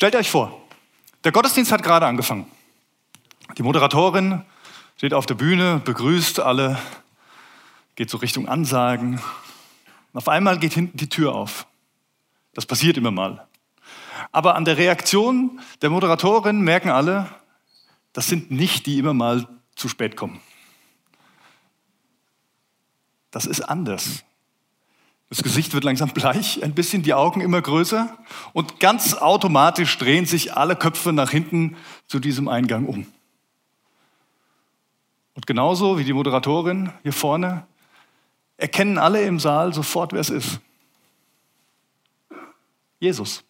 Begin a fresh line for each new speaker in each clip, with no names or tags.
Stellt euch vor, der Gottesdienst hat gerade angefangen. Die Moderatorin steht auf der Bühne, begrüßt alle, geht so Richtung Ansagen. Und auf einmal geht hinten die Tür auf. Das passiert immer mal. Aber an der Reaktion der Moderatorin merken alle, das sind nicht die immer mal zu spät kommen. Das ist anders. Das Gesicht wird langsam bleich, ein bisschen die Augen immer größer und ganz automatisch drehen sich alle Köpfe nach hinten zu diesem Eingang um. Und genauso wie die Moderatorin hier vorne erkennen alle im Saal sofort, wer es ist. Jesus.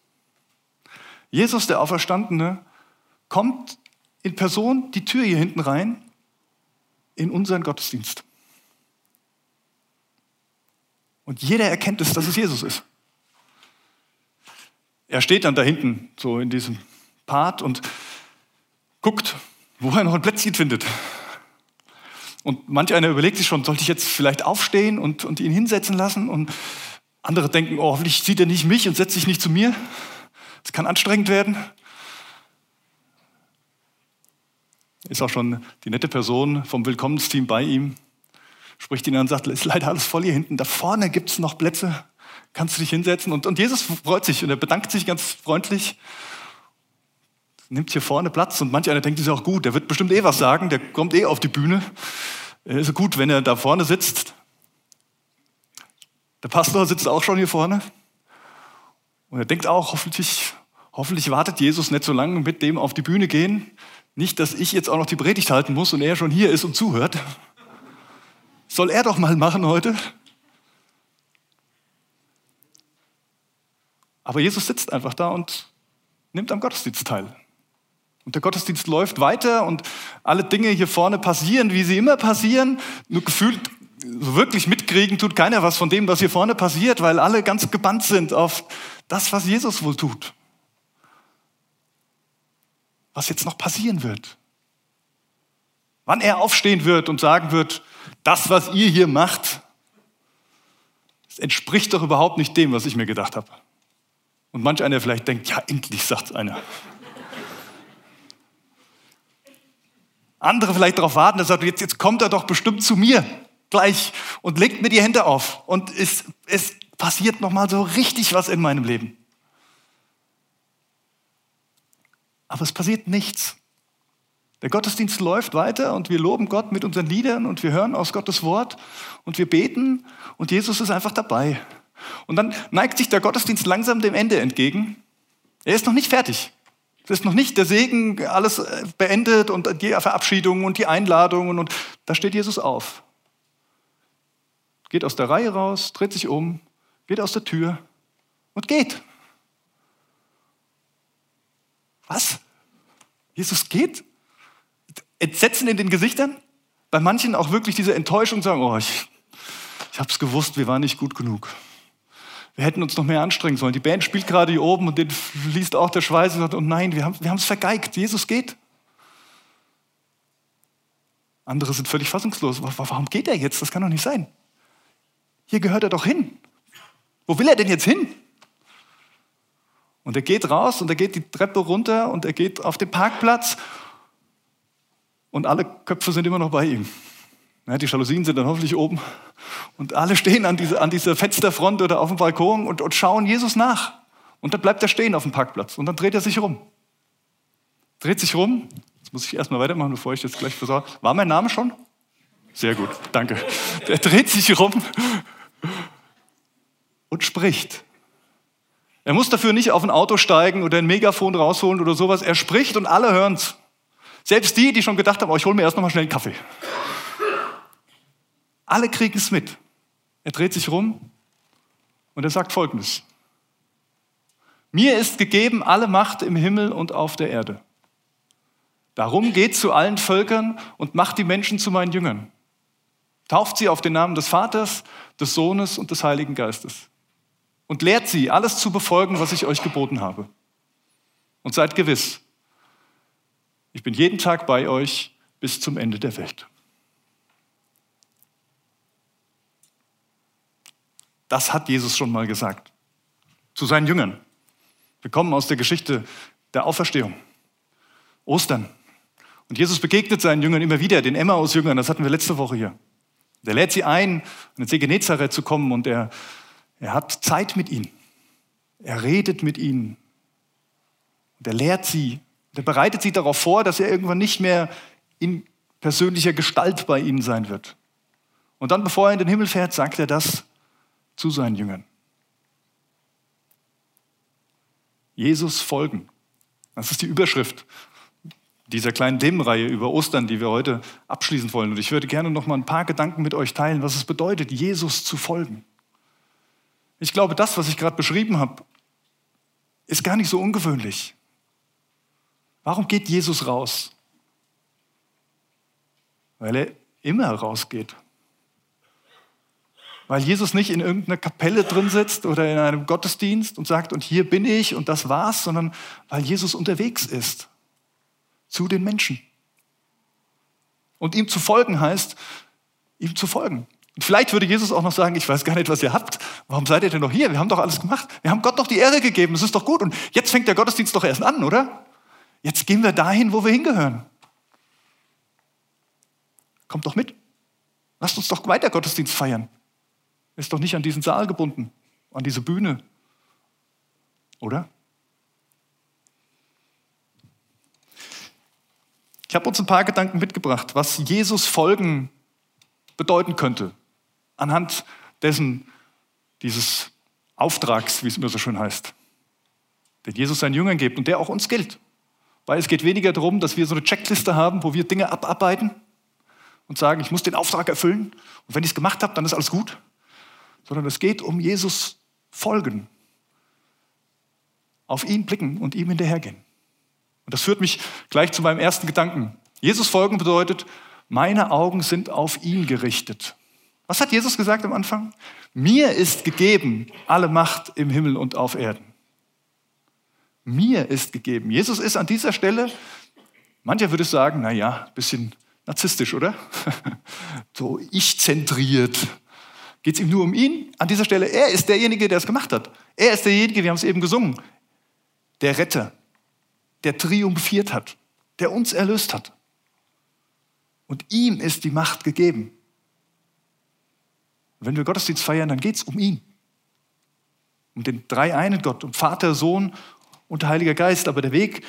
Jesus, der Auferstandene, kommt in Person die Tür hier hinten rein in unseren Gottesdienst. Und jeder erkennt es, dass es Jesus ist. Er steht dann da hinten, so in diesem Part und guckt, wo er noch ein Plätzchen findet. Und manch einer überlegt sich schon, sollte ich jetzt vielleicht aufstehen und, und ihn hinsetzen lassen? Und andere denken, oh, hoffentlich sieht er nicht mich und setzt sich nicht zu mir. Das kann anstrengend werden. Ist auch schon die nette Person vom Willkommensteam bei ihm, spricht ihn an und sagt, ist leider alles voll hier hinten. Da vorne gibt es noch Plätze, kannst du dich hinsetzen? Und, und Jesus freut sich und er bedankt sich ganz freundlich, nimmt hier vorne Platz und manch einer denkt, das ist auch gut, der wird bestimmt eh was sagen, der kommt eh auf die Bühne. Ist gut, wenn er da vorne sitzt. Der Pastor sitzt auch schon hier vorne und er denkt auch, hoffentlich, hoffentlich wartet Jesus nicht so lange mit dem auf die Bühne gehen. Nicht, dass ich jetzt auch noch die Predigt halten muss und er schon hier ist und zuhört. Soll er doch mal machen heute? Aber Jesus sitzt einfach da und nimmt am Gottesdienst teil. Und der Gottesdienst läuft weiter und alle Dinge hier vorne passieren, wie sie immer passieren. Nur gefühlt so wirklich mitkriegen tut keiner was von dem, was hier vorne passiert, weil alle ganz gebannt sind auf das, was Jesus wohl tut. Was jetzt noch passieren wird. Wann er aufstehen wird und sagen wird, das, was ihr hier macht, das entspricht doch überhaupt nicht dem, was ich mir gedacht habe. Und manch einer vielleicht denkt, ja, endlich sagt einer. Andere vielleicht darauf warten, dass er sagt, jetzt, jetzt kommt er doch bestimmt zu mir gleich und legt mir die Hände auf. Und es, es passiert nochmal so richtig was in meinem Leben. Aber es passiert nichts. Der Gottesdienst läuft weiter und wir loben Gott mit unseren Liedern und wir hören aus Gottes Wort und wir beten und Jesus ist einfach dabei. Und dann neigt sich der Gottesdienst langsam dem Ende entgegen. Er ist noch nicht fertig. Es ist noch nicht der Segen, alles äh, beendet und die Verabschiedung und die Einladungen und da steht Jesus auf. Geht aus der Reihe raus, dreht sich um, geht aus der Tür und geht. Was? Jesus geht? Entsetzen in den Gesichtern? Bei manchen auch wirklich diese Enttäuschung sagen, oh, ich, ich habe es gewusst, wir waren nicht gut genug. Wir hätten uns noch mehr anstrengen sollen. Die Band spielt gerade hier oben und den fließt auch der Schweiß und sagt, oh nein, wir haben wir es vergeigt. Jesus geht. Andere sind völlig fassungslos. Warum geht er jetzt? Das kann doch nicht sein. Hier gehört er doch hin. Wo will er denn jetzt hin? Und er geht raus und er geht die Treppe runter und er geht auf den Parkplatz und alle Köpfe sind immer noch bei ihm. Die Jalousien sind dann hoffentlich oben und alle stehen an, diese, an dieser Fensterfront oder auf dem Balkon und, und schauen Jesus nach. Und dann bleibt er stehen auf dem Parkplatz und dann dreht er sich rum. Dreht sich rum. Jetzt muss ich erstmal weitermachen, bevor ich jetzt gleich versorge. War mein Name schon? Sehr gut, danke. Er dreht sich rum und spricht. Er muss dafür nicht auf ein Auto steigen oder ein Megafon rausholen oder sowas. Er spricht und alle hören es. Selbst die, die schon gedacht haben, oh, ich hole mir erst noch mal schnell einen Kaffee. Alle kriegen es mit. Er dreht sich rum und er sagt Folgendes. Mir ist gegeben alle Macht im Himmel und auf der Erde. Darum geht zu allen Völkern und macht die Menschen zu meinen Jüngern. Tauft sie auf den Namen des Vaters, des Sohnes und des Heiligen Geistes. Und lehrt sie, alles zu befolgen, was ich euch geboten habe. Und seid gewiss, ich bin jeden Tag bei euch bis zum Ende der Welt. Das hat Jesus schon mal gesagt zu seinen Jüngern. Wir kommen aus der Geschichte der Auferstehung. Ostern. Und Jesus begegnet seinen Jüngern immer wieder, den Emmaus-Jüngern, das hatten wir letzte Woche hier. Der lädt sie ein, an den See Genezareth zu kommen und er, er hat Zeit mit ihnen. Er redet mit ihnen. Und er lehrt sie. Er bereitet sie darauf vor, dass er irgendwann nicht mehr in persönlicher Gestalt bei ihnen sein wird. Und dann, bevor er in den Himmel fährt, sagt er das zu seinen Jüngern. Jesus folgen. Das ist die Überschrift dieser kleinen Themenreihe über Ostern, die wir heute abschließen wollen. Und ich würde gerne noch mal ein paar Gedanken mit euch teilen, was es bedeutet, Jesus zu folgen. Ich glaube, das, was ich gerade beschrieben habe, ist gar nicht so ungewöhnlich. Warum geht Jesus raus? Weil er immer rausgeht. Weil Jesus nicht in irgendeiner Kapelle drin sitzt oder in einem Gottesdienst und sagt, und hier bin ich und das war's, sondern weil Jesus unterwegs ist zu den Menschen. Und ihm zu folgen heißt, ihm zu folgen. Und vielleicht würde Jesus auch noch sagen, ich weiß gar nicht, was ihr habt. Warum seid ihr denn noch hier? Wir haben doch alles gemacht. Wir haben Gott doch die Ehre gegeben. Das ist doch gut. Und jetzt fängt der Gottesdienst doch erst an, oder? Jetzt gehen wir dahin, wo wir hingehören. Kommt doch mit. Lasst uns doch weiter Gottesdienst feiern. Ist doch nicht an diesen Saal gebunden, an diese Bühne. Oder? Ich habe uns ein paar Gedanken mitgebracht, was Jesus Folgen bedeuten könnte, anhand dessen, dieses Auftrags, wie es immer so schön heißt, den Jesus seinen Jüngern gibt und der auch uns gilt. Weil es geht weniger darum, dass wir so eine Checkliste haben, wo wir Dinge abarbeiten und sagen, ich muss den Auftrag erfüllen und wenn ich es gemacht habe, dann ist alles gut, sondern es geht um Jesus folgen, auf ihn blicken und ihm hinterhergehen. Und das führt mich gleich zu meinem ersten Gedanken. Jesus folgen bedeutet, meine Augen sind auf ihn gerichtet. Was hat Jesus gesagt am Anfang? Mir ist gegeben alle Macht im Himmel und auf Erden. Mir ist gegeben. Jesus ist an dieser Stelle, mancher würde sagen, naja, ein bisschen narzisstisch, oder? so ich-zentriert. Geht es ihm nur um ihn? An dieser Stelle, er ist derjenige, der es gemacht hat. Er ist derjenige, wir haben es eben gesungen, der Retter, der triumphiert hat, der uns erlöst hat. Und ihm ist die Macht gegeben. wenn wir Gottesdienst feiern, dann geht es um ihn. Um den dreieinen Gott, um Vater, Sohn und Heiliger Geist. Aber der Weg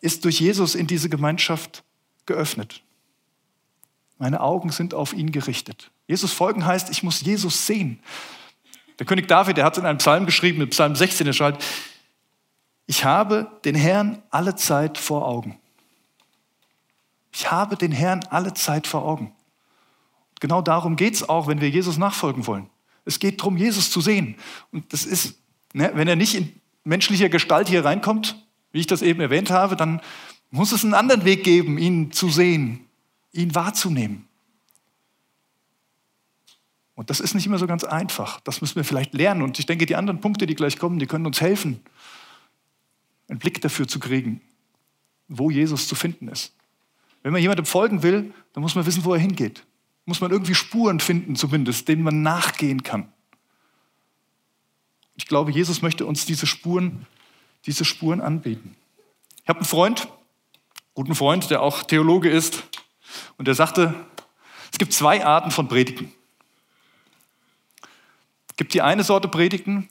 ist durch Jesus in diese Gemeinschaft geöffnet. Meine Augen sind auf ihn gerichtet. Jesus folgen heißt, ich muss Jesus sehen. Der König David, der hat es in einem Psalm geschrieben, in Psalm 16, er schreibt, ich habe den Herrn alle Zeit vor Augen. Ich habe den Herrn alle Zeit vor Augen. Genau darum geht es auch, wenn wir Jesus nachfolgen wollen. Es geht darum, Jesus zu sehen. Und das ist, ne, wenn er nicht in menschlicher Gestalt hier reinkommt, wie ich das eben erwähnt habe, dann muss es einen anderen Weg geben, ihn zu sehen, ihn wahrzunehmen. Und das ist nicht immer so ganz einfach. Das müssen wir vielleicht lernen. Und ich denke, die anderen Punkte, die gleich kommen, die können uns helfen, einen Blick dafür zu kriegen, wo Jesus zu finden ist. Wenn man jemandem folgen will, dann muss man wissen, wo er hingeht. Muss man irgendwie Spuren finden, zumindest, denen man nachgehen kann. Ich glaube, Jesus möchte uns diese Spuren, diese Spuren anbieten. Ich habe einen Freund, guten Freund, der auch Theologe ist, und der sagte, es gibt zwei Arten von Predigen. Es gibt die eine Sorte Predigen,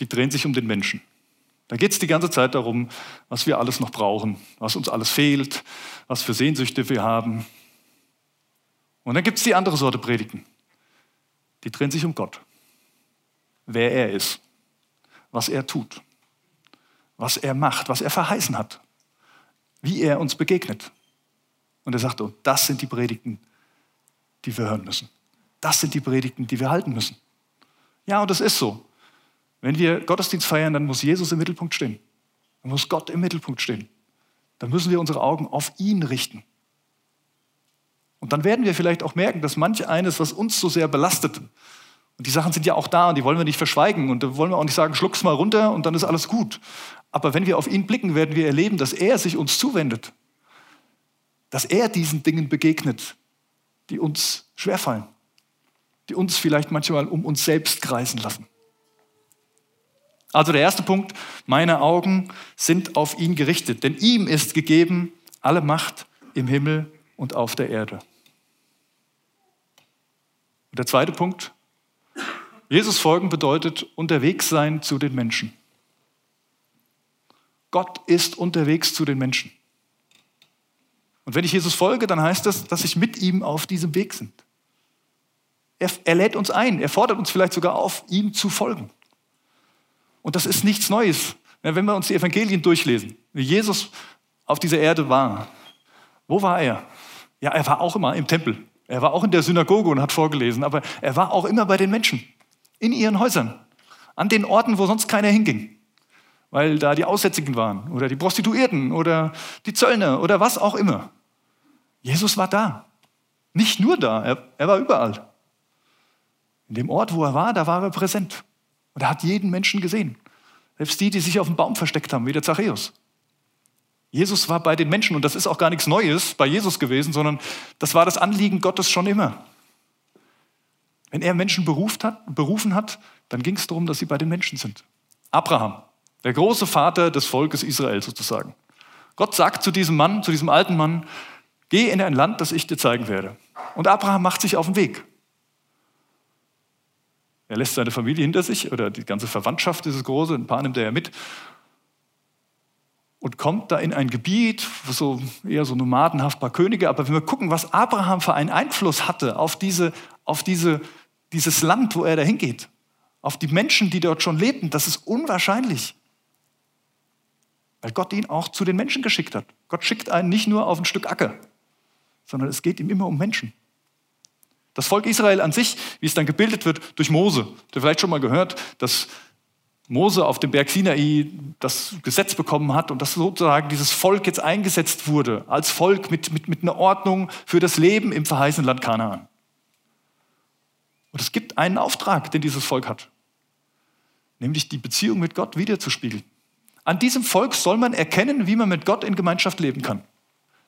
die drehen sich um den Menschen. Da geht es die ganze Zeit darum, was wir alles noch brauchen, was uns alles fehlt, was für Sehnsüchte wir haben. Und dann gibt es die andere Sorte Predigen. Die drehen sich um Gott. Wer er ist, was er tut, was er macht, was er verheißen hat, wie er uns begegnet. Und er sagt, oh, das sind die Predigten, die wir hören müssen. Das sind die Predigten, die wir halten müssen. Ja, und das ist so. Wenn wir Gottesdienst feiern, dann muss Jesus im Mittelpunkt stehen. Dann muss Gott im Mittelpunkt stehen. Dann müssen wir unsere Augen auf ihn richten. Und dann werden wir vielleicht auch merken, dass manch eines, was uns so sehr belastet, und die Sachen sind ja auch da und die wollen wir nicht verschweigen und da wollen wir auch nicht sagen, schluck's mal runter und dann ist alles gut. Aber wenn wir auf ihn blicken, werden wir erleben, dass er sich uns zuwendet. Dass er diesen Dingen begegnet, die uns schwerfallen, die uns vielleicht manchmal um uns selbst kreisen lassen. Also der erste Punkt, meine Augen sind auf ihn gerichtet, denn ihm ist gegeben alle Macht im Himmel und auf der Erde. Und der zweite Punkt, Jesus folgen bedeutet unterwegs sein zu den Menschen. Gott ist unterwegs zu den Menschen. Und wenn ich Jesus folge, dann heißt das, dass ich mit ihm auf diesem Weg bin. Er, er lädt uns ein, er fordert uns vielleicht sogar auf, ihm zu folgen. Und das ist nichts Neues. Wenn wir uns die Evangelien durchlesen, wie Jesus auf dieser Erde war, wo war er? Ja, er war auch immer im Tempel. Er war auch in der Synagoge und hat vorgelesen, aber er war auch immer bei den Menschen, in ihren Häusern, an den Orten, wo sonst keiner hinging, weil da die Aussätzigen waren oder die Prostituierten oder die Zöllner oder was auch immer. Jesus war da. Nicht nur da, er, er war überall. In dem Ort, wo er war, da war er präsent. Und er hat jeden Menschen gesehen. Selbst die, die sich auf dem Baum versteckt haben, wie der Zachäus. Jesus war bei den Menschen und das ist auch gar nichts Neues bei Jesus gewesen, sondern das war das Anliegen Gottes schon immer. Wenn er Menschen hat, berufen hat, dann ging es darum, dass sie bei den Menschen sind. Abraham, der große Vater des Volkes Israel sozusagen. Gott sagt zu diesem Mann, zu diesem alten Mann, geh in ein Land, das ich dir zeigen werde. Und Abraham macht sich auf den Weg. Er lässt seine Familie hinter sich oder die ganze Verwandtschaft, dieses große, ein paar nimmt er ja mit und kommt da in ein Gebiet, so eher so nomadenhaft paar Könige. Aber wenn wir gucken, was Abraham für einen Einfluss hatte auf, diese, auf diese, dieses Land, wo er da hingeht, auf die Menschen, die dort schon lebten, das ist unwahrscheinlich. Weil Gott ihn auch zu den Menschen geschickt hat. Gott schickt einen nicht nur auf ein Stück Acker, sondern es geht ihm immer um Menschen. Das Volk Israel an sich, wie es dann gebildet wird durch Mose. Ihr vielleicht schon mal gehört, dass Mose auf dem Berg Sinai das Gesetz bekommen hat und dass sozusagen dieses Volk jetzt eingesetzt wurde als Volk mit, mit, mit einer Ordnung für das Leben im verheißenen Land Kanaan. Und es gibt einen Auftrag, den dieses Volk hat, nämlich die Beziehung mit Gott wiederzuspiegeln. An diesem Volk soll man erkennen, wie man mit Gott in Gemeinschaft leben kann.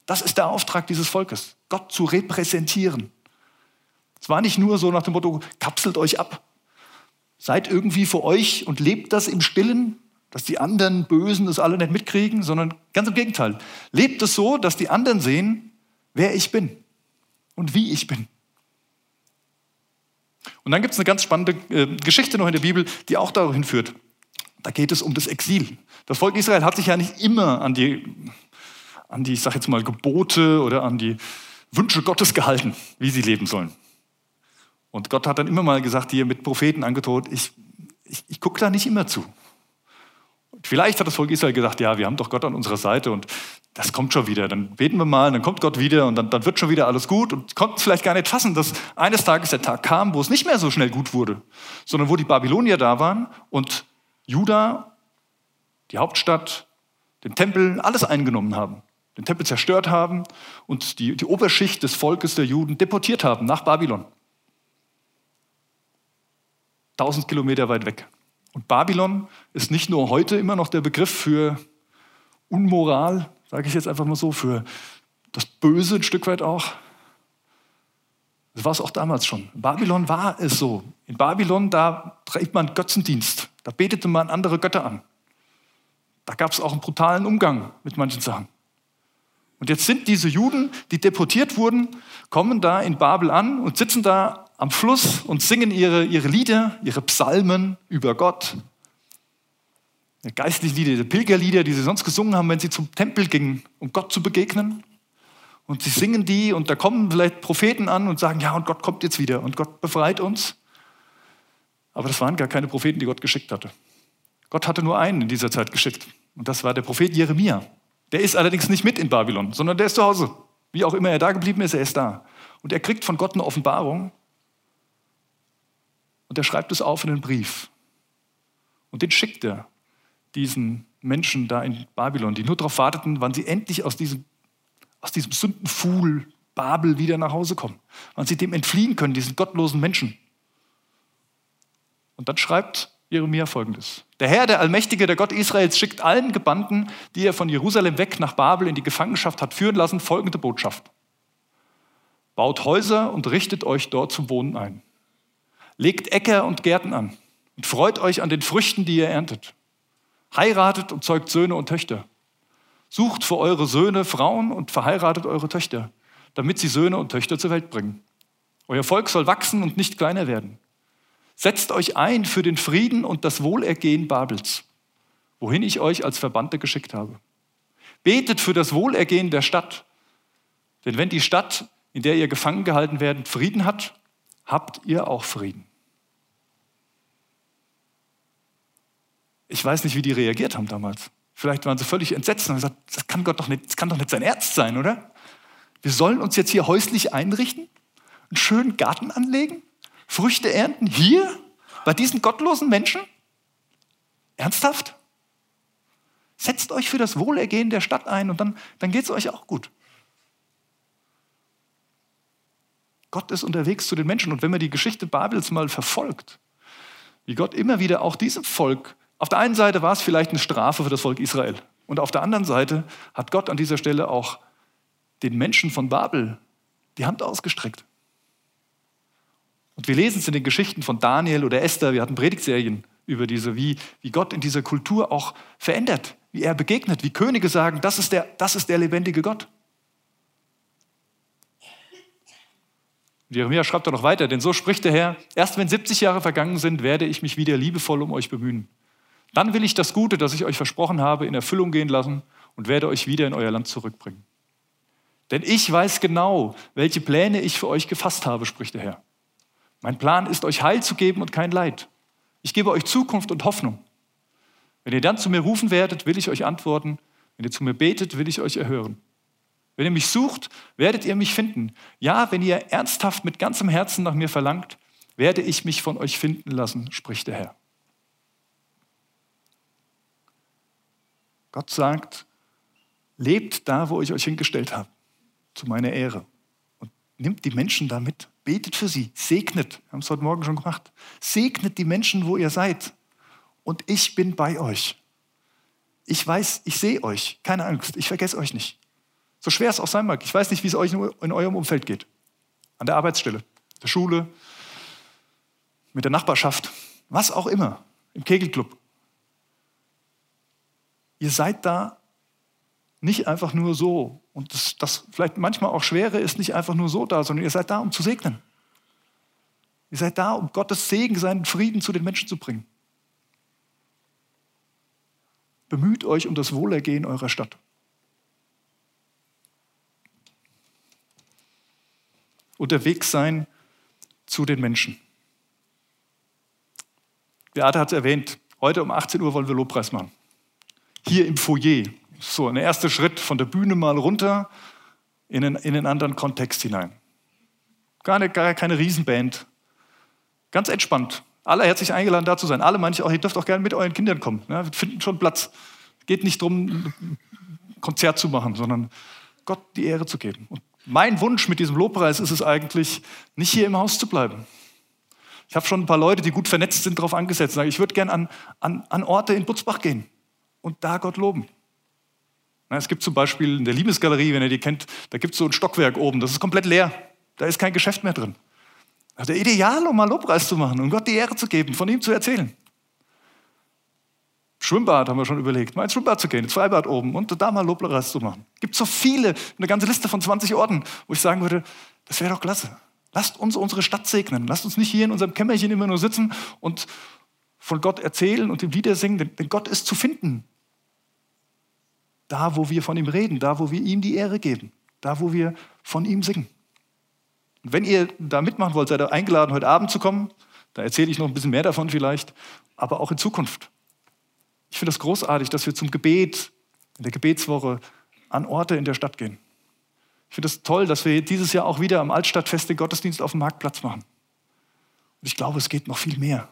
Das ist der Auftrag dieses Volkes, Gott zu repräsentieren. Es war nicht nur so nach dem Motto, kapselt euch ab, seid irgendwie für euch und lebt das im Stillen, dass die anderen Bösen das alle nicht mitkriegen, sondern ganz im Gegenteil. Lebt es so, dass die anderen sehen, wer ich bin und wie ich bin. Und dann gibt es eine ganz spannende äh, Geschichte noch in der Bibel, die auch dahin führt. Da geht es um das Exil. Das Volk Israel hat sich ja nicht immer an die, an die, ich sag jetzt mal, Gebote oder an die Wünsche Gottes gehalten, wie sie leben sollen. Und Gott hat dann immer mal gesagt, hier mit Propheten angedroht, ich, ich, ich gucke da nicht immer zu. Vielleicht hat das Volk Israel gesagt, ja, wir haben doch Gott an unserer Seite und das kommt schon wieder. Dann beten wir mal, dann kommt Gott wieder und dann, dann wird schon wieder alles gut und konnten es vielleicht gar nicht fassen, dass eines Tages der Tag kam, wo es nicht mehr so schnell gut wurde, sondern wo die Babylonier da waren und Juda, die Hauptstadt, den Tempel, alles eingenommen haben, den Tempel zerstört haben und die, die Oberschicht des Volkes der Juden deportiert haben nach Babylon. 1000 Kilometer weit weg. Und Babylon ist nicht nur heute immer noch der Begriff für Unmoral, sage ich jetzt einfach mal so, für das Böse ein Stück weit auch. Das war es auch damals schon. In Babylon war es so. In Babylon, da treibt man Götzendienst. Da betete man andere Götter an. Da gab es auch einen brutalen Umgang mit manchen Sachen. Und jetzt sind diese Juden, die deportiert wurden, kommen da in Babel an und sitzen da am Fluss und singen ihre, ihre Lieder, ihre Psalmen über Gott. Geistliche Lieder, die Pilgerlieder, die sie sonst gesungen haben, wenn sie zum Tempel gingen, um Gott zu begegnen. Und sie singen die und da kommen vielleicht Propheten an und sagen, ja, und Gott kommt jetzt wieder und Gott befreit uns. Aber das waren gar keine Propheten, die Gott geschickt hatte. Gott hatte nur einen in dieser Zeit geschickt. Und das war der Prophet Jeremia. Der ist allerdings nicht mit in Babylon, sondern der ist zu Hause. Wie auch immer er da geblieben ist, er ist da. Und er kriegt von Gott eine Offenbarung und er schreibt es auf in einen Brief. Und den schickt er diesen Menschen da in Babylon, die nur darauf warteten, wann sie endlich aus diesem, aus diesem Sündenfuhl Babel wieder nach Hause kommen. Wann sie dem entfliehen können, diesen gottlosen Menschen. Und dann schreibt Jeremia folgendes. Der Herr, der Allmächtige, der Gott Israels, schickt allen Gebannten, die er von Jerusalem weg nach Babel in die Gefangenschaft hat führen lassen, folgende Botschaft. Baut Häuser und richtet euch dort zum Wohnen ein legt Äcker und Gärten an und freut euch an den Früchten, die ihr erntet. Heiratet und zeugt Söhne und Töchter. Sucht für eure Söhne Frauen und verheiratet eure Töchter, damit sie Söhne und Töchter zur Welt bringen. Euer Volk soll wachsen und nicht kleiner werden. Setzt euch ein für den Frieden und das Wohlergehen Babels, wohin ich euch als Verbannte geschickt habe. Betet für das Wohlergehen der Stadt. Denn wenn die Stadt, in der ihr gefangen gehalten werdet, Frieden hat, habt ihr auch Frieden. Ich weiß nicht, wie die reagiert haben damals. Vielleicht waren sie völlig entsetzt und haben gesagt, das kann Gott doch nicht, das kann doch nicht sein Ernst sein, oder? Wir sollen uns jetzt hier häuslich einrichten, einen schönen Garten anlegen, Früchte ernten, hier, bei diesen gottlosen Menschen? Ernsthaft? Setzt euch für das Wohlergehen der Stadt ein und dann, dann geht es euch auch gut. Gott ist unterwegs zu den Menschen. Und wenn man die Geschichte Babels mal verfolgt, wie Gott immer wieder auch diesem Volk auf der einen Seite war es vielleicht eine Strafe für das Volk Israel. Und auf der anderen Seite hat Gott an dieser Stelle auch den Menschen von Babel die Hand ausgestreckt. Und wir lesen es in den Geschichten von Daniel oder Esther. Wir hatten Predigtserien über diese, wie, wie Gott in dieser Kultur auch verändert, wie er begegnet, wie Könige sagen, das ist der, das ist der lebendige Gott. Jeremia schreibt doch noch weiter, denn so spricht der Herr, erst wenn 70 Jahre vergangen sind, werde ich mich wieder liebevoll um euch bemühen. Dann will ich das Gute, das ich euch versprochen habe, in Erfüllung gehen lassen und werde euch wieder in euer Land zurückbringen. Denn ich weiß genau, welche Pläne ich für euch gefasst habe, spricht der Herr. Mein Plan ist, euch Heil zu geben und kein Leid. Ich gebe euch Zukunft und Hoffnung. Wenn ihr dann zu mir rufen werdet, will ich euch antworten. Wenn ihr zu mir betet, will ich euch erhören. Wenn ihr mich sucht, werdet ihr mich finden. Ja, wenn ihr ernsthaft mit ganzem Herzen nach mir verlangt, werde ich mich von euch finden lassen, spricht der Herr. Gott sagt, lebt da, wo ich euch hingestellt habe, zu meiner Ehre. Und nimmt die Menschen da mit, betet für sie, segnet, wir haben es heute Morgen schon gemacht, segnet die Menschen, wo ihr seid. Und ich bin bei euch. Ich weiß, ich sehe euch, keine Angst, ich vergesse euch nicht. So schwer es auch sein mag, ich weiß nicht, wie es euch in eurem Umfeld geht. An der Arbeitsstelle, der Schule, mit der Nachbarschaft, was auch immer, im Kegelclub. Ihr seid da nicht einfach nur so. Und das, das vielleicht manchmal auch Schwere ist nicht einfach nur so da, sondern ihr seid da, um zu segnen. Ihr seid da, um Gottes Segen, seinen Frieden zu den Menschen zu bringen. Bemüht euch um das Wohlergehen eurer Stadt. Unterwegs sein zu den Menschen. Beate hat es erwähnt, heute um 18 Uhr wollen wir Lobpreis machen hier im Foyer. So, ein erster Schritt von der Bühne mal runter in einen, in einen anderen Kontext hinein. Gar, eine, gar keine Riesenband. Ganz entspannt. Alle herzlich eingeladen, da zu sein. Alle manche auch, ihr dürft auch gerne mit euren Kindern kommen. Ja, wir finden schon Platz. Geht nicht darum, ein Konzert zu machen, sondern Gott die Ehre zu geben. Und mein Wunsch mit diesem Lobpreis ist es eigentlich, nicht hier im Haus zu bleiben. Ich habe schon ein paar Leute, die gut vernetzt sind, darauf angesetzt. Ich würde gerne an, an, an Orte in Butzbach gehen und da Gott loben. Es gibt zum Beispiel in der Liebesgalerie, wenn ihr die kennt, da gibt es so ein Stockwerk oben, das ist komplett leer. Da ist kein Geschäft mehr drin. Das ist ideal, um mal Lobpreis zu machen um Gott die Ehre zu geben, von ihm zu erzählen. Schwimmbad haben wir schon überlegt, mal ins Schwimmbad zu gehen, ins Freibad oben und da mal Lobpreis zu machen. Es gibt so viele, eine ganze Liste von 20 Orten, wo ich sagen würde, das wäre doch klasse. Lasst uns unsere Stadt segnen. Lasst uns nicht hier in unserem Kämmerchen immer nur sitzen und von Gott erzählen und ihm Lieder singen, denn Gott ist zu finden. Da, wo wir von ihm reden, da, wo wir ihm die Ehre geben, da, wo wir von ihm singen. Und wenn ihr da mitmachen wollt, seid ihr eingeladen, heute Abend zu kommen. Da erzähle ich noch ein bisschen mehr davon vielleicht, aber auch in Zukunft. Ich finde es das großartig, dass wir zum Gebet in der Gebetswoche an Orte in der Stadt gehen. Ich finde es toll, dass wir dieses Jahr auch wieder am Altstadtfest den Gottesdienst auf dem Marktplatz machen. Und ich glaube, es geht noch viel mehr.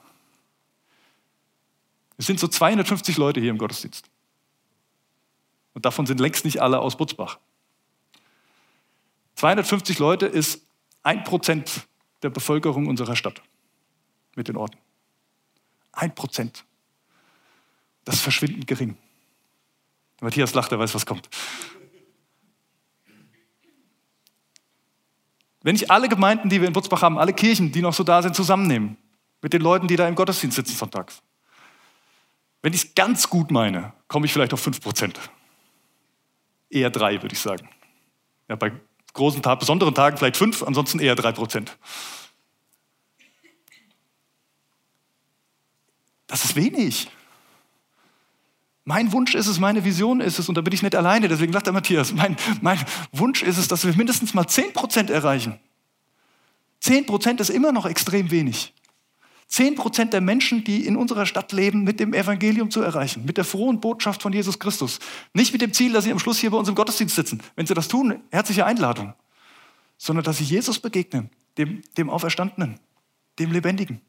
Es sind so 250 Leute hier im Gottesdienst. Und davon sind längst nicht alle aus Butzbach. 250 Leute ist ein Prozent der Bevölkerung unserer Stadt mit den Orten. Ein Prozent. Das ist verschwindend gering. Matthias lacht, er weiß, was kommt. Wenn ich alle Gemeinden, die wir in Butzbach haben, alle Kirchen, die noch so da sind, zusammennehme, mit den Leuten, die da im Gottesdienst sitzen sonntags. Wenn ich es ganz gut meine, komme ich vielleicht auf 5 Prozent. Eher drei, würde ich sagen. Ja, bei großen besonderen Tagen vielleicht fünf, ansonsten eher drei Prozent. Das ist wenig. Mein Wunsch ist es, meine Vision ist es, und da bin ich nicht alleine, deswegen sagt der Matthias, mein, mein Wunsch ist es, dass wir mindestens mal 10% erreichen. 10% ist immer noch extrem wenig. 10% der Menschen, die in unserer Stadt leben, mit dem Evangelium zu erreichen, mit der frohen Botschaft von Jesus Christus. Nicht mit dem Ziel, dass sie am Schluss hier bei uns im Gottesdienst sitzen. Wenn sie das tun, herzliche Einladung. Sondern dass sie Jesus begegnen, dem, dem Auferstandenen, dem Lebendigen.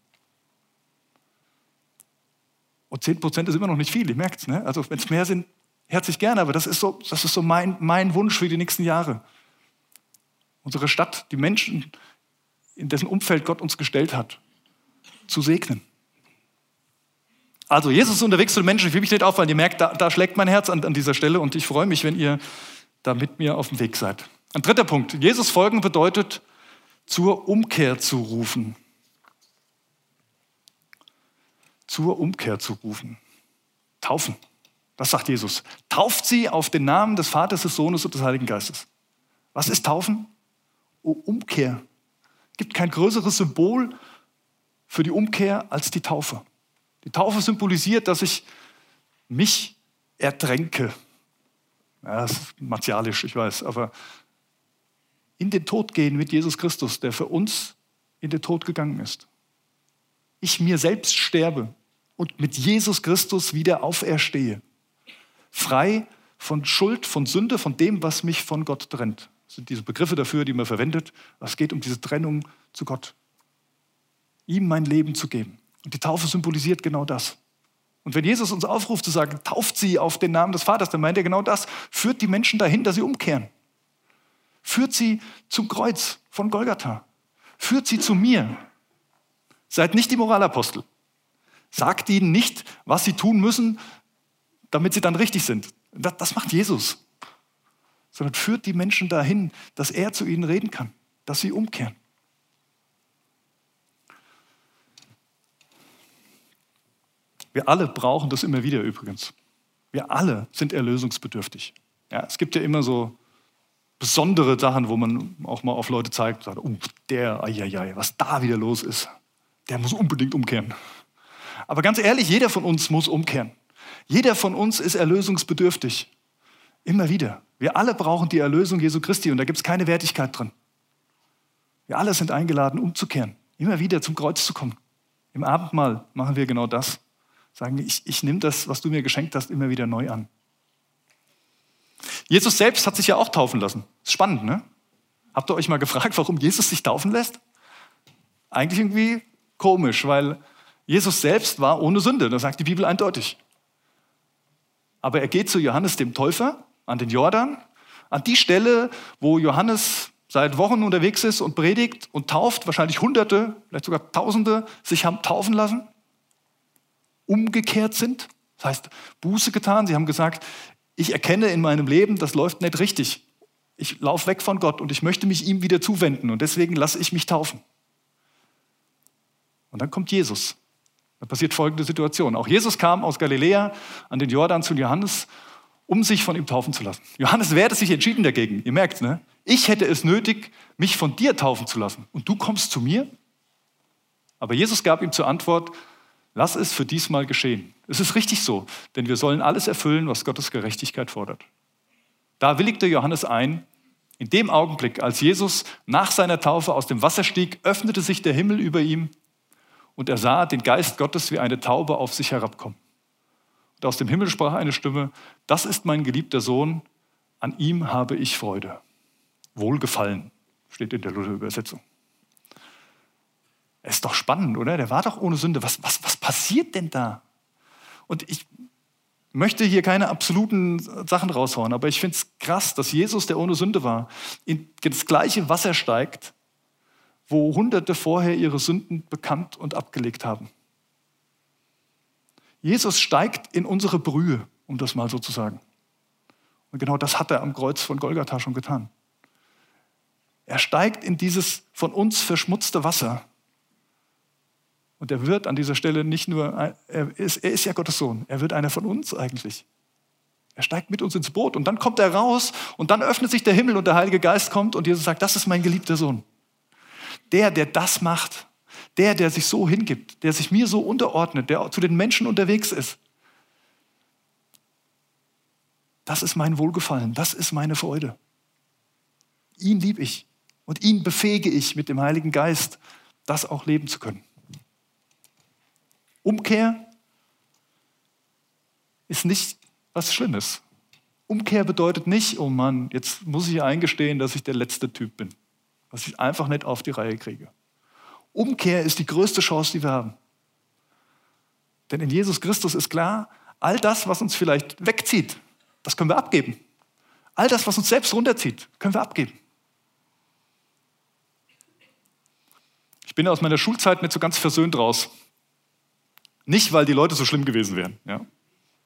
Und 10 Prozent ist immer noch nicht viel, ihr merkt es. Ne? Also wenn es mehr sind, herzlich gerne, aber das ist so, das ist so mein, mein Wunsch für die nächsten Jahre. Unsere Stadt, die Menschen, in dessen Umfeld Gott uns gestellt hat, zu segnen. Also Jesus ist unterwegs zu den Menschen, ich will mich nicht auffallen, ihr merkt, da, da schlägt mein Herz an, an dieser Stelle und ich freue mich, wenn ihr da mit mir auf dem Weg seid. Ein dritter Punkt, Jesus folgen bedeutet, zur Umkehr zu rufen zur Umkehr zu rufen. Taufen. Das sagt Jesus. Tauft sie auf den Namen des Vaters, des Sohnes und des Heiligen Geistes. Was ist Taufen? Oh, Umkehr. Es gibt kein größeres Symbol für die Umkehr als die Taufe. Die Taufe symbolisiert, dass ich mich ertränke. Ja, das ist martialisch, ich weiß, aber in den Tod gehen mit Jesus Christus, der für uns in den Tod gegangen ist. Ich mir selbst sterbe und mit Jesus Christus wieder auferstehe. Frei von Schuld, von Sünde, von dem, was mich von Gott trennt. Das sind diese Begriffe dafür, die man verwendet. Es geht um diese Trennung zu Gott. Ihm mein Leben zu geben. Und die Taufe symbolisiert genau das. Und wenn Jesus uns aufruft zu sagen, tauft sie auf den Namen des Vaters, dann meint er genau das. Führt die Menschen dahin, dass sie umkehren. Führt sie zum Kreuz von Golgatha. Führt sie zu mir. Seid nicht die Moralapostel. Sagt ihnen nicht, was sie tun müssen, damit sie dann richtig sind. Das, das macht Jesus. Sondern führt die Menschen dahin, dass er zu ihnen reden kann, dass sie umkehren. Wir alle brauchen das immer wieder übrigens. Wir alle sind erlösungsbedürftig. Ja, es gibt ja immer so besondere Sachen, wo man auch mal auf Leute zeigt, sagt, oh, der, ai, was da wieder los ist, der muss unbedingt umkehren. Aber ganz ehrlich, jeder von uns muss umkehren. Jeder von uns ist erlösungsbedürftig. Immer wieder. Wir alle brauchen die Erlösung Jesu Christi und da gibt es keine Wertigkeit drin. Wir alle sind eingeladen, umzukehren, immer wieder zum Kreuz zu kommen. Im Abendmahl machen wir genau das. Sagen, ich, ich nehme das, was du mir geschenkt hast, immer wieder neu an. Jesus selbst hat sich ja auch taufen lassen. Ist spannend, ne? Habt ihr euch mal gefragt, warum Jesus sich taufen lässt? Eigentlich irgendwie komisch, weil Jesus selbst war ohne Sünde, das sagt die Bibel eindeutig. Aber er geht zu Johannes dem Täufer an den Jordan, an die Stelle, wo Johannes seit Wochen unterwegs ist und predigt und tauft, wahrscheinlich Hunderte, vielleicht sogar Tausende sich haben taufen lassen, umgekehrt sind, das heißt Buße getan. Sie haben gesagt, ich erkenne in meinem Leben, das läuft nicht richtig. Ich laufe weg von Gott und ich möchte mich ihm wieder zuwenden und deswegen lasse ich mich taufen. Und dann kommt Jesus da passiert folgende Situation. Auch Jesus kam aus Galiläa an den Jordan zu Johannes, um sich von ihm taufen zu lassen. Johannes wehrte sich entschieden dagegen. Ihr merkt, ne? Ich hätte es nötig, mich von dir taufen zu lassen. Und du kommst zu mir? Aber Jesus gab ihm zur Antwort, lass es für diesmal geschehen. Es ist richtig so, denn wir sollen alles erfüllen, was Gottes Gerechtigkeit fordert. Da willigte Johannes ein. In dem Augenblick, als Jesus nach seiner Taufe aus dem Wasser stieg, öffnete sich der Himmel über ihm und er sah den Geist Gottes wie eine Taube auf sich herabkommen. Und aus dem Himmel sprach eine Stimme, das ist mein geliebter Sohn, an ihm habe ich Freude. Wohlgefallen, steht in der Luther-Übersetzung. Ist doch spannend, oder? Der war doch ohne Sünde. Was, was, was passiert denn da? Und ich möchte hier keine absoluten Sachen raushauen, aber ich finde es krass, dass Jesus, der ohne Sünde war, in das gleiche Wasser steigt wo Hunderte vorher ihre Sünden bekannt und abgelegt haben. Jesus steigt in unsere Brühe, um das mal so zu sagen. Und genau das hat er am Kreuz von Golgatha schon getan. Er steigt in dieses von uns verschmutzte Wasser Und er wird an dieser Stelle nicht nur, er ist, er ist ja Gottes Sohn, er wird einer von uns eigentlich. Er steigt mit uns ins Boot und dann kommt er raus und dann öffnet sich der Himmel und der Heilige Geist kommt und Jesus sagt, das ist mein geliebter Sohn. Der, der das macht, der, der sich so hingibt, der sich mir so unterordnet, der zu den Menschen unterwegs ist. Das ist mein Wohlgefallen, das ist meine Freude. Ihn liebe ich und ihn befähige ich mit dem Heiligen Geist, das auch leben zu können. Umkehr ist nicht was Schlimmes. Umkehr bedeutet nicht, oh Mann, jetzt muss ich eingestehen, dass ich der letzte Typ bin, was ich einfach nicht auf die Reihe kriege. Umkehr ist die größte Chance, die wir haben. Denn in Jesus Christus ist klar, all das, was uns vielleicht wegzieht, das können wir abgeben. All das, was uns selbst runterzieht, können wir abgeben. Ich bin aus meiner Schulzeit nicht so ganz versöhnt raus. Nicht, weil die Leute so schlimm gewesen wären. Ja?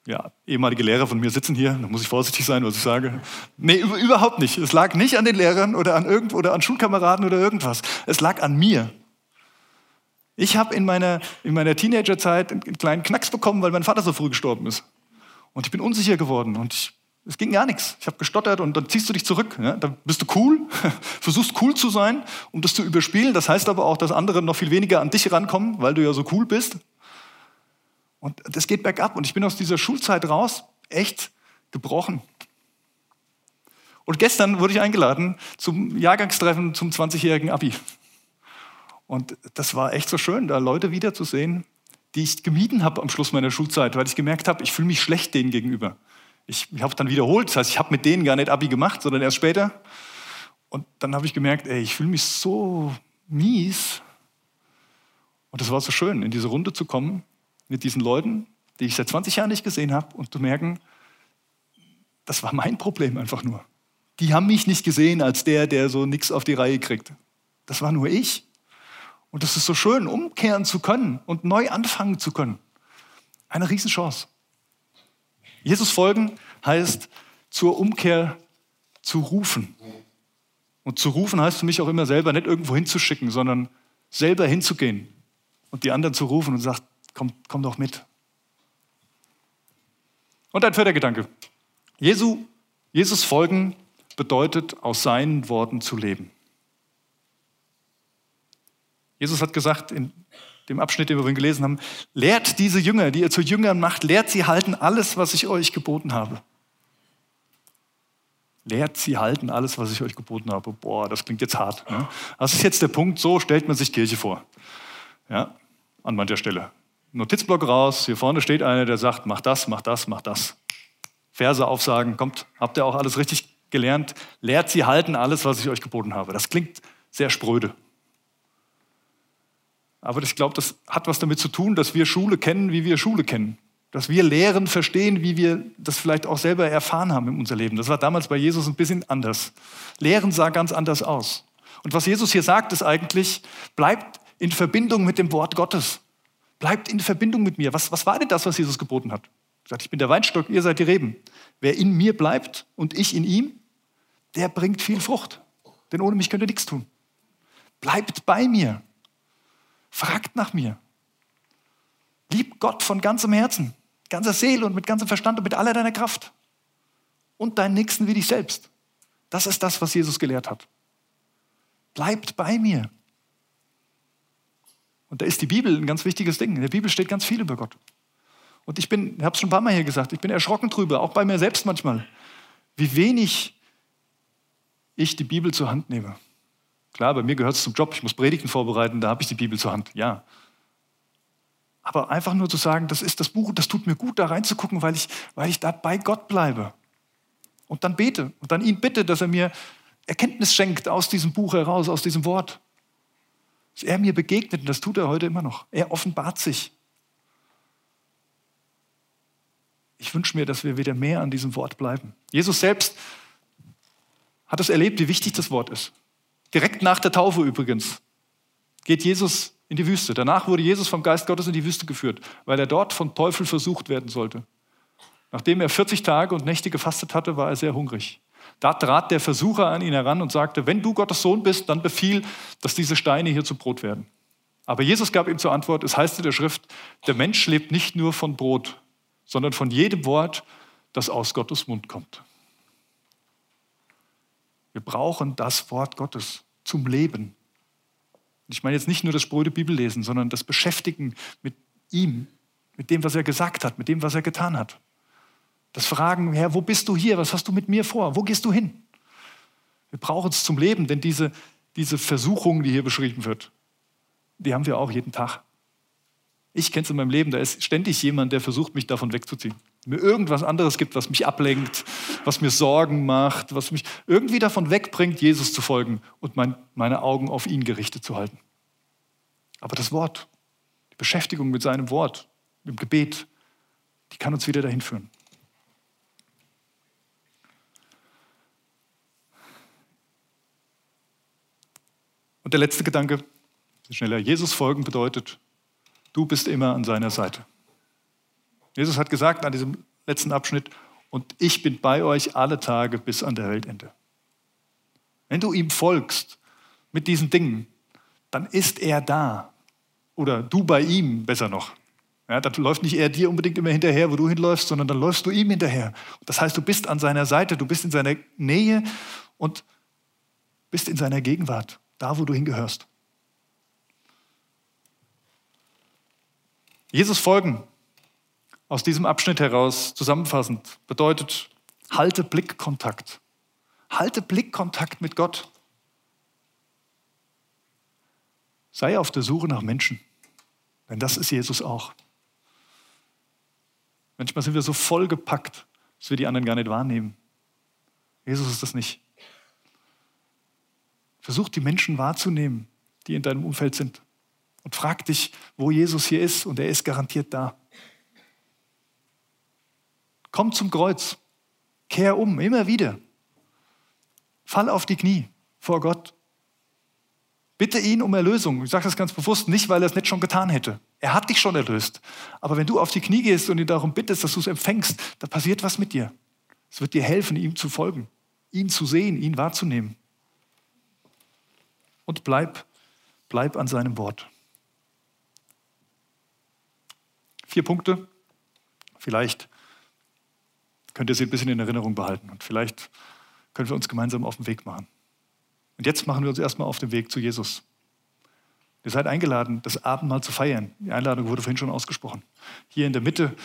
ja, ehemalige Lehrer von mir sitzen hier, da muss ich vorsichtig sein, was ich sage. Nee, überhaupt nicht. Es lag nicht an den Lehrern oder an, irgend, oder an Schulkameraden oder irgendwas. Es lag an mir. Ich habe in meiner, in meiner Teenagerzeit einen kleinen Knacks bekommen, weil mein Vater so früh gestorben ist. Und ich bin unsicher geworden und ich, es ging gar nichts. Ich habe gestottert und dann ziehst du dich zurück. Ja? Dann bist du cool, versuchst cool zu sein, um das zu überspielen. Das heißt aber auch, dass andere noch viel weniger an dich rankommen, weil du ja so cool bist. Und das geht bergab. Und ich bin aus dieser Schulzeit raus, echt gebrochen. Und gestern wurde ich eingeladen zum Jahrgangstreffen zum 20-jährigen Abi. Und das war echt so schön, da Leute wiederzusehen, die ich gemieden habe am Schluss meiner Schulzeit, weil ich gemerkt habe, ich fühle mich schlecht denen gegenüber. Ich, ich habe dann wiederholt, das heißt, ich habe mit denen gar nicht Abi gemacht, sondern erst später. Und dann habe ich gemerkt, ey, ich fühle mich so mies. Und es war so schön, in diese Runde zu kommen mit diesen Leuten, die ich seit 20 Jahren nicht gesehen habe, und zu merken, das war mein Problem einfach nur. Die haben mich nicht gesehen als der, der so nichts auf die Reihe kriegt. Das war nur ich. Und das ist so schön, umkehren zu können und neu anfangen zu können. Eine Riesenchance. Jesus folgen heißt, zur Umkehr zu rufen. Und zu rufen heißt für mich auch immer selber nicht irgendwo hinzuschicken, sondern selber hinzugehen und die anderen zu rufen und sagt, komm, komm doch mit. Und ein vierter Gedanke. Jesu, Jesus folgen bedeutet, aus seinen Worten zu leben. Jesus hat gesagt in dem Abschnitt, den wir vorhin gelesen haben, lehrt diese Jünger, die ihr zu Jüngern macht, lehrt sie halten alles, was ich euch geboten habe. Lehrt sie halten alles, was ich euch geboten habe. Boah, das klingt jetzt hart. Ne? Das ist jetzt der Punkt, so stellt man sich Kirche vor. Ja, an mancher Stelle. Notizblock raus, hier vorne steht einer, der sagt, mach das, mach das, mach das. Verse aufsagen, kommt, habt ihr auch alles richtig gelernt? Lehrt sie halten alles, was ich euch geboten habe. Das klingt sehr spröde. Aber ich glaube, das hat was damit zu tun, dass wir Schule kennen, wie wir Schule kennen. Dass wir Lehren verstehen, wie wir das vielleicht auch selber erfahren haben in unser Leben. Das war damals bei Jesus ein bisschen anders. Lehren sah ganz anders aus. Und was Jesus hier sagt, ist eigentlich, bleibt in Verbindung mit dem Wort Gottes. Bleibt in Verbindung mit mir. Was, was war denn das, was Jesus geboten hat? Er sagt, ich bin der Weinstock, ihr seid die Reben. Wer in mir bleibt und ich in ihm, der bringt viel Frucht. Denn ohne mich könnt ihr nichts tun. Bleibt bei mir. Fragt nach mir. Lieb Gott von ganzem Herzen, ganzer Seele und mit ganzem Verstand und mit aller deiner Kraft. Und deinen Nächsten wie dich selbst. Das ist das, was Jesus gelehrt hat. Bleibt bei mir. Und da ist die Bibel ein ganz wichtiges Ding. In der Bibel steht ganz viel über Gott. Und ich bin, ich habe es schon ein paar Mal hier gesagt, ich bin erschrocken drüber, auch bei mir selbst manchmal, wie wenig ich die Bibel zur Hand nehme. Klar, bei mir gehört es zum Job, ich muss Predigten vorbereiten, da habe ich die Bibel zur Hand, ja. Aber einfach nur zu sagen, das ist das Buch, das tut mir gut, da reinzugucken, weil ich, weil ich da bei Gott bleibe. Und dann bete und dann ihn bitte, dass er mir Erkenntnis schenkt aus diesem Buch heraus, aus diesem Wort. Dass er mir begegnet, und das tut er heute immer noch. Er offenbart sich. Ich wünsche mir, dass wir wieder mehr an diesem Wort bleiben. Jesus selbst hat es erlebt, wie wichtig das Wort ist. Direkt nach der Taufe übrigens geht Jesus in die Wüste. Danach wurde Jesus vom Geist Gottes in die Wüste geführt, weil er dort vom Teufel versucht werden sollte. Nachdem er 40 Tage und Nächte gefastet hatte, war er sehr hungrig. Da trat der Versucher an ihn heran und sagte, wenn du Gottes Sohn bist, dann befiehl, dass diese Steine hier zu Brot werden. Aber Jesus gab ihm zur Antwort, es heißt in der Schrift, der Mensch lebt nicht nur von Brot, sondern von jedem Wort, das aus Gottes Mund kommt. Wir brauchen das Wort Gottes zum Leben. Ich meine jetzt nicht nur das spröde Bibellesen, sondern das Beschäftigen mit ihm, mit dem, was er gesagt hat, mit dem, was er getan hat. Das Fragen, Herr, wo bist du hier? Was hast du mit mir vor? Wo gehst du hin? Wir brauchen es zum Leben, denn diese, diese Versuchung, die hier beschrieben wird, die haben wir auch jeden Tag. Ich kenne es in meinem Leben, da ist ständig jemand, der versucht, mich davon wegzuziehen. Mir irgendwas anderes gibt, was mich ablenkt, was mir Sorgen macht, was mich irgendwie davon wegbringt, Jesus zu folgen und mein, meine Augen auf ihn gerichtet zu halten. Aber das Wort, die Beschäftigung mit seinem Wort, im Gebet, die kann uns wieder dahin führen. Und der letzte Gedanke, schneller, Jesus folgen bedeutet, du bist immer an seiner Seite. Jesus hat gesagt an diesem letzten Abschnitt, und ich bin bei euch alle Tage bis an der Weltende. Wenn du ihm folgst mit diesen Dingen, dann ist er da. Oder du bei ihm, besser noch. Ja, dann läuft nicht er dir unbedingt immer hinterher, wo du hinläufst, sondern dann läufst du ihm hinterher. Das heißt, du bist an seiner Seite, du bist in seiner Nähe und bist in seiner Gegenwart, da wo du hingehörst. Jesus folgen aus diesem Abschnitt heraus zusammenfassend bedeutet, halte Blickkontakt. Halte Blickkontakt mit Gott. Sei auf der Suche nach Menschen, denn das ist Jesus auch. Manchmal sind wir so vollgepackt, dass wir die anderen gar nicht wahrnehmen. Jesus ist das nicht. Versuch die Menschen wahrzunehmen, die in deinem Umfeld sind und frag dich, wo Jesus hier ist und er ist garantiert da. Komm zum Kreuz, kehr um, immer wieder. Fall auf die Knie vor Gott. Bitte ihn um Erlösung. Ich sage das ganz bewusst, nicht weil er es nicht schon getan hätte. Er hat dich schon erlöst. Aber wenn du auf die Knie gehst und ihn darum bittest, dass du es empfängst, dann passiert was mit dir. Es wird dir helfen, ihm zu folgen, ihn zu sehen, ihn wahrzunehmen. Und bleib, bleib an seinem Wort. Vier Punkte. Vielleicht könnt ihr sie ein bisschen in Erinnerung behalten und vielleicht können wir uns gemeinsam auf den Weg machen. Und jetzt machen wir uns erstmal auf den Weg zu Jesus. Ihr seid eingeladen, das Abendmahl zu feiern. Die Einladung wurde vorhin schon ausgesprochen. Hier in der Mitte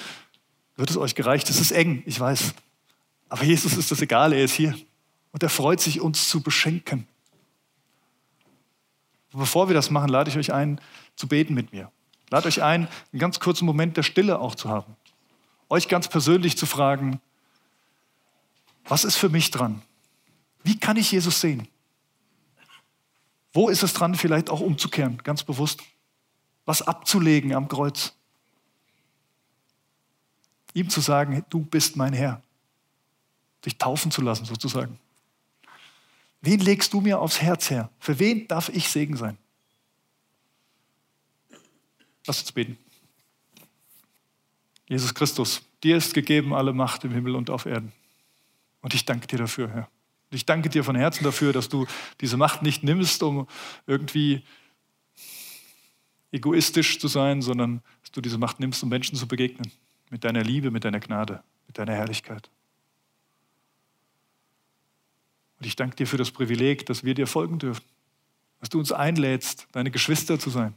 wird es euch gereicht. Es ist eng, ich weiß. Aber Jesus ist das egal, er ist hier. Und er freut sich, uns zu beschenken. Bevor wir das machen, lade ich euch ein, zu beten mit mir. Lade euch ein, einen ganz kurzen Moment der Stille auch zu haben. Euch ganz persönlich zu fragen, was ist für mich dran? Wie kann ich Jesus sehen? Wo ist es dran, vielleicht auch umzukehren, ganz bewusst? Was abzulegen am Kreuz? Ihm zu sagen, du bist mein Herr. Dich taufen zu lassen, sozusagen. Wen legst du mir aufs Herz her? Für wen darf ich Segen sein? Lass uns beten. Jesus Christus, dir ist gegeben alle Macht im Himmel und auf Erden. Und ich danke dir dafür, Herr. Und ich danke dir von Herzen dafür, dass du diese Macht nicht nimmst, um irgendwie egoistisch zu sein, sondern dass du diese Macht nimmst, um Menschen zu begegnen. Mit deiner Liebe, mit deiner Gnade, mit deiner Herrlichkeit. Und ich danke dir für das Privileg, dass wir dir folgen dürfen. Dass du uns einlädst, deine Geschwister zu sein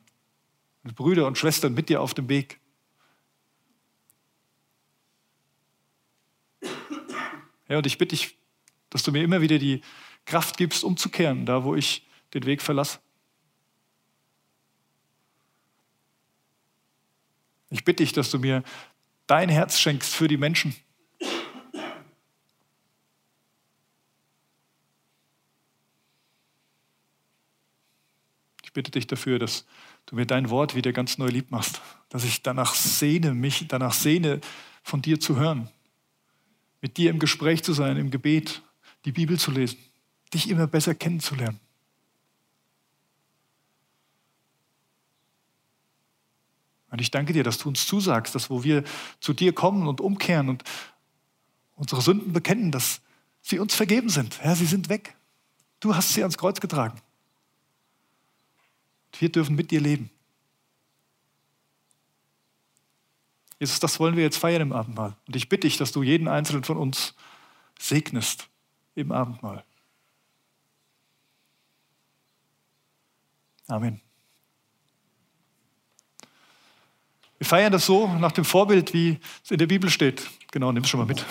und Brüder und Schwestern mit dir auf dem Weg. Ja, und ich bitte dich, dass du mir immer wieder die Kraft gibst, umzukehren, da wo ich den Weg verlasse. Ich bitte dich, dass du mir dein Herz schenkst für die Menschen. Ich bitte dich dafür, dass du mir dein Wort wieder ganz neu lieb machst, dass ich danach sehne, mich danach sehne, von dir zu hören, mit dir im Gespräch zu sein, im Gebet, die Bibel zu lesen, dich immer besser kennenzulernen. Und ich danke dir, dass du uns zusagst, dass wo wir zu dir kommen und umkehren und unsere Sünden bekennen, dass sie uns vergeben sind. Herr, sie sind weg. Du hast sie ans Kreuz getragen. Wir dürfen mit dir leben. Jesus, das wollen wir jetzt feiern im Abendmahl. Und ich bitte dich, dass du jeden einzelnen von uns segnest im Abendmahl. Amen. Wir feiern das so nach dem Vorbild, wie es in der Bibel steht. Genau, nimm es schon mal mit.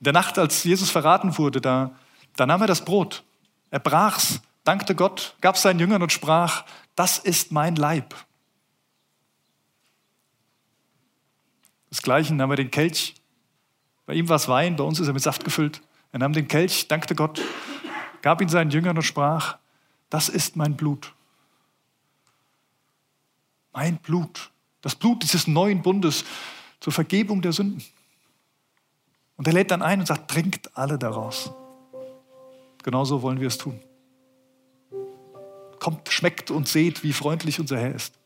In der Nacht, als Jesus verraten wurde, da, da nahm er das Brot er brach's, dankte Gott, gab seinen Jüngern und sprach, das ist mein Leib. Desgleichen nahm er den Kelch. Bei ihm war es Wein, bei uns ist er mit Saft gefüllt. Er nahm den Kelch, dankte Gott, gab ihn seinen Jüngern und sprach, das ist mein Blut. Mein Blut. Das Blut dieses neuen Bundes zur Vergebung der Sünden. Und er lädt dann ein und sagt, trinkt alle daraus. Genauso wollen wir es tun. Kommt, schmeckt und seht, wie freundlich unser Herr ist.